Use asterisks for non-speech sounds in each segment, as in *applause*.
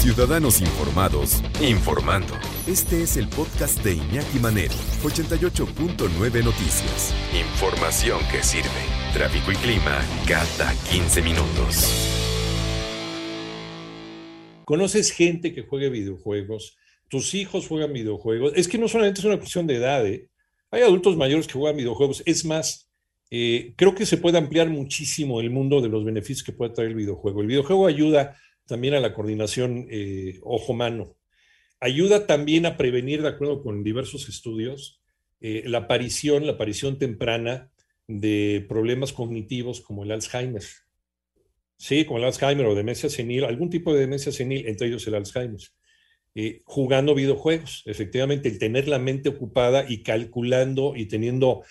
Ciudadanos Informados, informando. Este es el podcast de Iñaki Manero, 88.9 Noticias. Información que sirve. Tráfico y clima cada 15 minutos. ¿Conoces gente que juegue videojuegos? ¿Tus hijos juegan videojuegos? Es que no solamente es una cuestión de edad, ¿eh? Hay adultos mayores que juegan videojuegos. Es más, eh, creo que se puede ampliar muchísimo el mundo de los beneficios que puede traer el videojuego. El videojuego ayuda también a la coordinación eh, ojo-mano. Ayuda también a prevenir, de acuerdo con diversos estudios, eh, la aparición, la aparición temprana de problemas cognitivos como el Alzheimer. Sí, como el Alzheimer o demencia senil, algún tipo de demencia senil, entre ellos el Alzheimer. Eh, jugando videojuegos, efectivamente, el tener la mente ocupada y calculando y teniendo,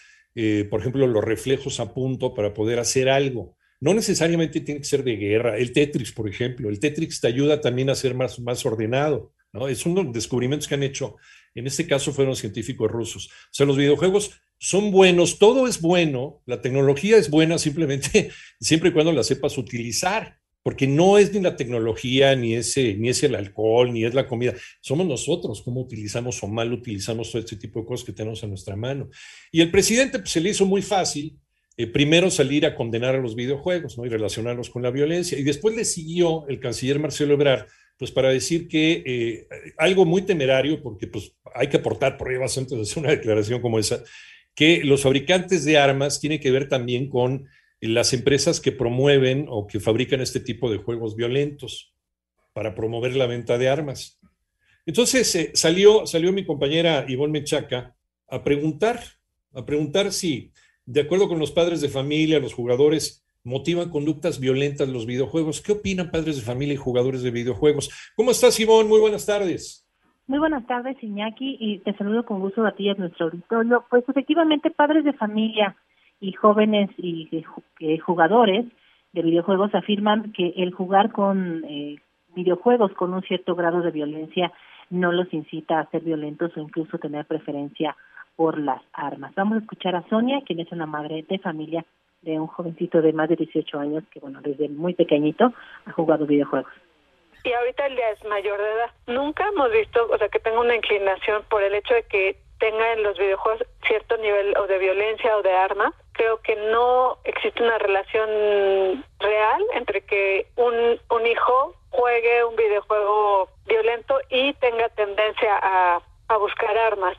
por ejemplo, los reflejos a punto para poder hacer algo. No necesariamente tiene que ser de guerra. El Tetris, por ejemplo, el Tetris te ayuda también a ser más, más ordenado. ¿no? Es uno de los descubrimientos que han hecho. En este caso fueron científicos rusos. O sea, los videojuegos son buenos, todo es bueno, la tecnología es buena simplemente *laughs* siempre y cuando la sepas utilizar, porque no es ni la tecnología, ni, ese, ni es el alcohol, ni es la comida, somos nosotros cómo utilizamos o mal utilizamos todo este tipo de cosas que tenemos a nuestra mano. Y el presidente pues, se le hizo muy fácil eh, primero salir a condenar a los videojuegos ¿no? y relacionarlos con la violencia. Y después le siguió el canciller Marcelo Ebrard, pues para decir que eh, algo muy temerario, porque pues hay que aportar pruebas antes de hacer una declaración como esa, que los fabricantes de armas tienen que ver también con las empresas que promueven o que fabrican este tipo de juegos violentos para promover la venta de armas. Entonces eh, salió, salió mi compañera Ivonne Mechaca a preguntar, a preguntar si de acuerdo con los padres de familia, los jugadores motivan conductas violentas en los videojuegos. ¿Qué opinan padres de familia y jugadores de videojuegos? ¿Cómo estás, Simón? Muy buenas tardes. Muy buenas tardes, Iñaki, y te saludo con gusto a ti a nuestro auditorio. Pues efectivamente, padres de familia y jóvenes y jugadores de videojuegos afirman que el jugar con eh, videojuegos con un cierto grado de violencia no los incita a ser violentos o incluso tener preferencia por las armas. Vamos a escuchar a Sonia, quien es una madre de familia de un jovencito de más de 18 años que, bueno, desde muy pequeñito ha jugado videojuegos. Y ahorita él ya es mayor de edad. Nunca hemos visto, o sea, que tenga una inclinación por el hecho de que tenga en los videojuegos cierto nivel o de violencia o de arma. Creo que no existe una relación real entre que un, un hijo juegue un videojuego violento y tenga tendencia a, a buscar armas.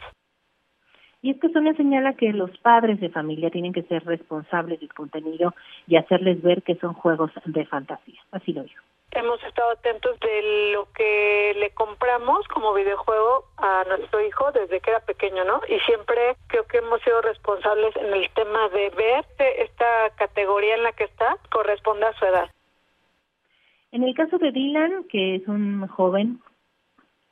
Y es que Sonia señala que los padres de familia tienen que ser responsables del contenido y hacerles ver que son juegos de fantasía. Así lo dijo. Hemos estado atentos de lo que le compramos como videojuego a nuestro hijo desde que era pequeño, ¿no? Y siempre creo que hemos sido responsables en el tema de ver que esta categoría en la que está corresponde a su edad. En el caso de Dylan, que es un joven,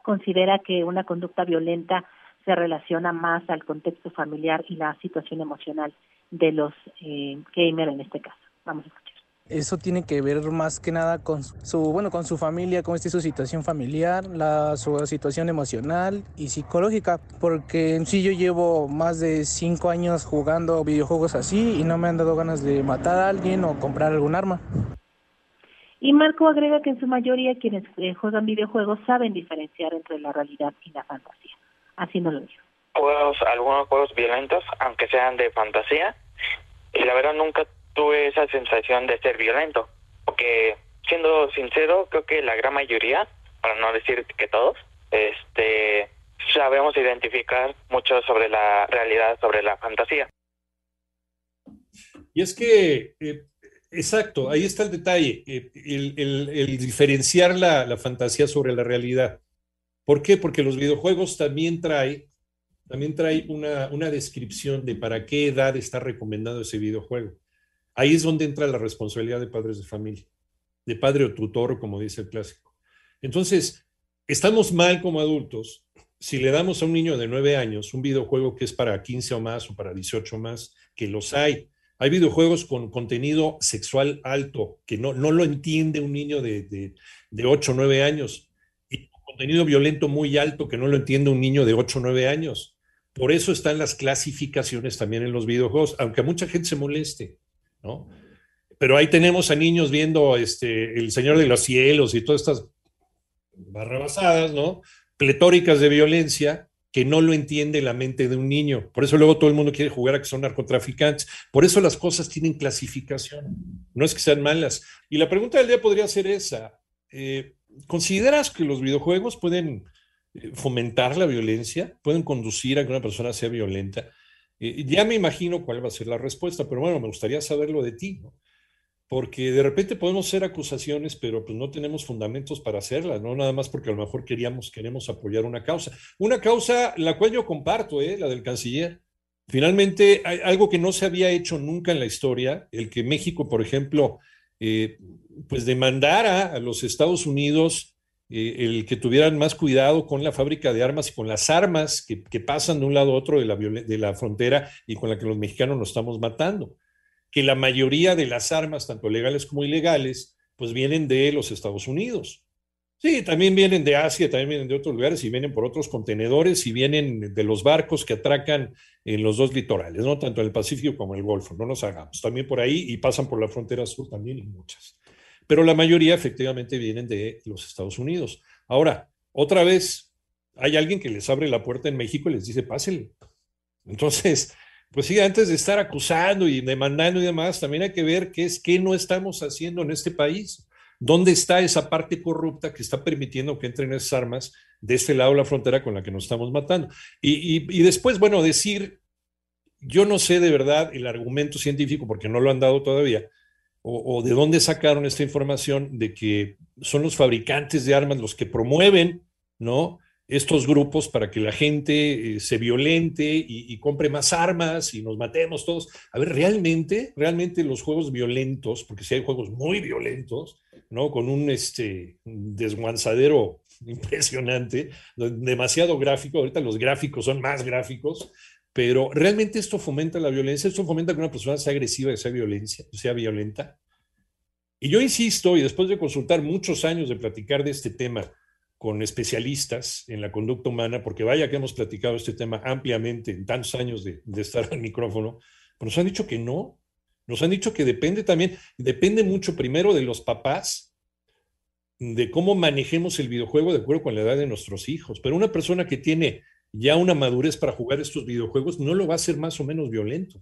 considera que una conducta violenta se relaciona más al contexto familiar y la situación emocional de los eh, gamers en este caso. Vamos a escuchar. Eso tiene que ver más que nada con su, bueno, con su familia, cómo está su situación familiar, la, su situación emocional y psicológica, porque en sí yo llevo más de cinco años jugando videojuegos así y no me han dado ganas de matar a alguien o comprar algún arma. Y Marco agrega que en su mayoría quienes eh, juegan videojuegos saben diferenciar entre la realidad y la fantasía haciéndolo yo. Juegos, algunos juegos violentos, aunque sean de fantasía, y la verdad nunca tuve esa sensación de ser violento, porque siendo sincero, creo que la gran mayoría, para no decir que todos, este sabemos identificar mucho sobre la realidad, sobre la fantasía. Y es que, eh, exacto, ahí está el detalle, eh, el, diferenciar la, la, fantasía sobre la realidad. ¿Por qué? Porque los videojuegos también trae, también trae una, una descripción de para qué edad está recomendado ese videojuego. Ahí es donde entra la responsabilidad de padres de familia, de padre o tutor, como dice el clásico. Entonces, estamos mal como adultos si le damos a un niño de 9 años un videojuego que es para 15 o más o para 18 más, que los hay. Hay videojuegos con contenido sexual alto, que no, no lo entiende un niño de, de, de 8 o 9 años contenido violento muy alto que no lo entiende un niño de 8 o 9 años. Por eso están las clasificaciones también en los videojuegos, aunque mucha gente se moleste, ¿no? Pero ahí tenemos a niños viendo este, El Señor de los Cielos y todas estas barrabasadas, ¿no? Pletóricas de violencia que no lo entiende la mente de un niño. Por eso luego todo el mundo quiere jugar a que son narcotraficantes. Por eso las cosas tienen clasificación. No es que sean malas. Y la pregunta del día podría ser esa. Eh, ¿Consideras que los videojuegos pueden eh, fomentar la violencia? ¿Pueden conducir a que una persona sea violenta? Eh, ya me imagino cuál va a ser la respuesta, pero bueno, me gustaría saberlo de ti. ¿no? porque de repente podemos hacer acusaciones, pero pues no tenemos fundamentos para hacerlas, no nada más porque a lo mejor queríamos, queremos apoyar una causa. Una causa la cual yo comparto, ¿eh? la del canciller. Finalmente, algo que no se había hecho nunca en la historia, el que México, por ejemplo, eh, pues demandara a los Estados Unidos eh, el que tuvieran más cuidado con la fábrica de armas y con las armas que, pasan de un lado a otro de la, de la frontera y con la que los mexicanos nos estamos matando que la mayoría de las armas, tanto legales como ilegales, pues vienen de los Estados Unidos. Sí, también vienen de Asia, también vienen de otros lugares y vienen por otros contenedores y vienen de los barcos que atracan en los dos litorales, ¿no? Tanto en el Pacífico como en el Golfo, no nos hagamos. También por ahí y pasan por la frontera sur también y muchas. Pero la mayoría efectivamente vienen de los Estados Unidos. Ahora, otra vez, hay alguien que les abre la puerta en México y les dice, pásenle. Entonces, pues sí, antes de estar acusando y demandando y demás, también hay que ver qué es qué no estamos haciendo en este país. ¿Dónde está esa parte corrupta que está permitiendo que entren esas armas de este lado de la frontera con la que nos estamos matando? Y, después, bueno, decir, yo no sé de verdad el argumento científico, porque no lo han dado todavía, o, de dónde sacaron esta información de que son los fabricantes de armas los que promueven, ¿no? Estos grupos para que la gente eh, se violente y, compre más armas y nos matemos todos. A ver, realmente, realmente los juegos violentos, porque si hay juegos muy violentos, ¿no? Con un este, desguanzadero *laughs* impresionante, demasiado gráfico, ahorita los gráficos son más gráficos, pero realmente esto fomenta la violencia, esto fomenta que una persona sea agresiva, sea, violencia, sea violenta. Y yo insisto, y después de consultar muchos años de platicar de este tema, con especialistas en la conducta humana, porque vaya que hemos platicado este tema ampliamente en tantos años de, estar al micrófono, pero nos han dicho que no, nos han dicho que depende también, depende mucho primero de los papás, de cómo manejemos el videojuego de acuerdo con la edad de nuestros hijos, pero una persona que tiene ya una madurez para jugar estos videojuegos no lo va a hacer más o menos violento.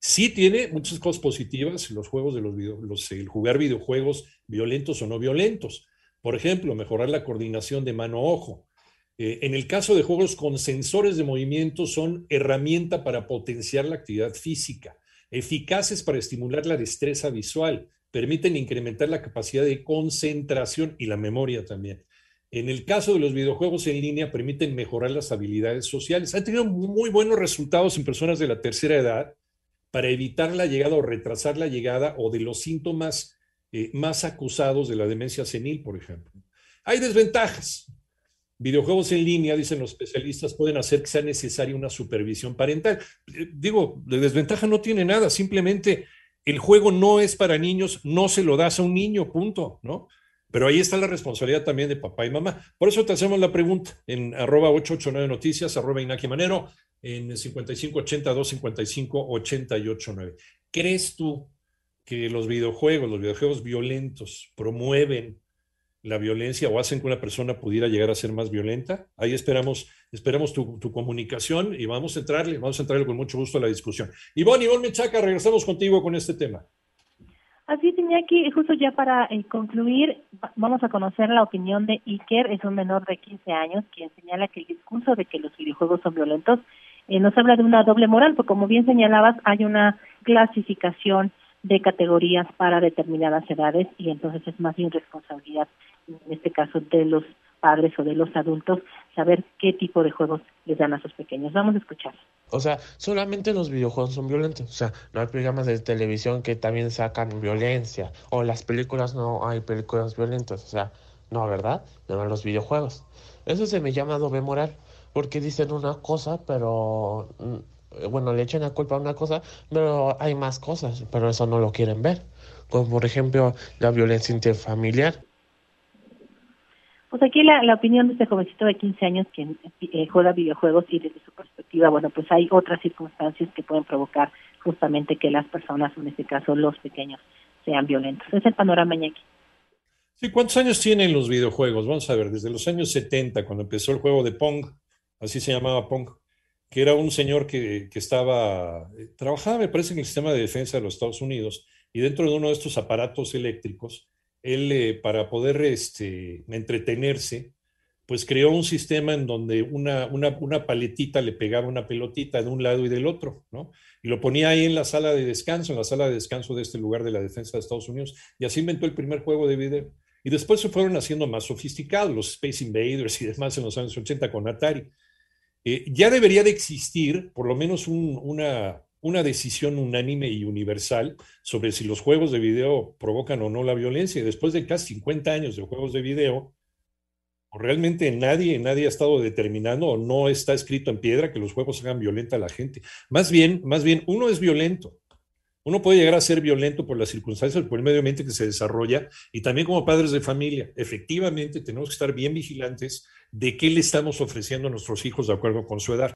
Sí tiene muchas cosas positivas los juegos de los, los el jugar videojuegos violentos o no violentos, por ejemplo, mejorar la coordinación de mano-ojo. Eh, en el caso de juegos con sensores de movimiento, son herramienta para potenciar la actividad física, eficaces para estimular la destreza visual, permiten incrementar la capacidad de concentración y la memoria también. En el caso de los videojuegos en línea, permiten mejorar las habilidades sociales. Han tenido muy buenos resultados en personas de la tercera edad para evitar la llegada o retrasar la llegada o de los síntomas eh, más acusados de la demencia senil, por ejemplo. Hay desventajas. Videojuegos en línea, dicen los especialistas, pueden hacer que sea necesaria una supervisión parental. Eh, digo, de desventaja no tiene nada, simplemente el juego no es para niños, no se lo das a un niño, punto, ¿no? Pero ahí está la responsabilidad también de papá y mamá. Por eso te hacemos la pregunta en arroba 889 noticias, arroba Inaki Manero, en 5580 255 889. ¿Crees tú que los videojuegos, los videojuegos violentos promueven la violencia o hacen que una persona pudiera llegar a ser más violenta. Ahí esperamos, esperamos tu, comunicación y vamos a entrarle, vamos a entrarle con mucho gusto a la discusión. Ivonne, Ivonne Mechaca, regresamos contigo con este tema. Así es, Iñaki, justo ya para eh, concluir, vamos a conocer la opinión de Iker, es un menor de 15 años, quien señala que el discurso de que los videojuegos son violentos eh, nos habla de una doble moral, porque como bien señalabas, hay una clasificación de categorías para determinadas edades y entonces es más bien responsabilidad, en este caso, de los padres o de los adultos saber qué tipo de juegos les dan a sus pequeños. Vamos a escuchar. O sea, solamente los videojuegos son violentos. O sea, no hay programas de televisión que también sacan violencia. O las películas no hay películas violentas. O sea, no, ¿verdad? No los videojuegos. Eso se me llama doble moral. Porque dicen una cosa, pero mm, bueno, le echan la culpa a una cosa, pero hay más cosas, pero eso no lo quieren ver, como por ejemplo la violencia interfamiliar. Pues aquí la, la opinión de este jovencito de 15 años que eh, juega videojuegos y desde su perspectiva, bueno, pues hay otras circunstancias que pueden provocar justamente que las personas, en este caso los pequeños, sean violentos. Es el panorama, Iñaki. Sí, ¿cuántos años tienen los videojuegos? Vamos a ver, desde los años 70, cuando empezó el juego de Pong, así se llamaba Pong, que era un señor que, estaba, eh, trabajaba, me parece, en el sistema de defensa de los Estados Unidos, y dentro de uno de estos aparatos eléctricos, él, eh, para poder este, entretenerse, pues creó un sistema en donde una, una, una, paletita le pegaba una pelotita de un lado y del otro, ¿no? Y lo ponía ahí en la sala de descanso, en la sala de descanso de este lugar de la defensa de Estados Unidos, y así inventó el primer juego de video. Y después se fueron haciendo más sofisticados, los Space Invaders y demás en los años 80 con Atari. Eh, ya debería de existir por lo menos un, una, una decisión unánime y universal sobre si los juegos de video provocan o no la violencia. Y después de casi 50 años de juegos de video, realmente nadie, nadie ha estado determinando o no está escrito en piedra que los juegos hagan violenta a la gente. Más bien, más bien, uno es violento uno puede llegar a ser violento por las circunstancias, por el medio ambiente que se desarrolla y también como padres de familia. Efectivamente, tenemos que estar bien vigilantes de qué le estamos ofreciendo a nuestros hijos de acuerdo con su edad.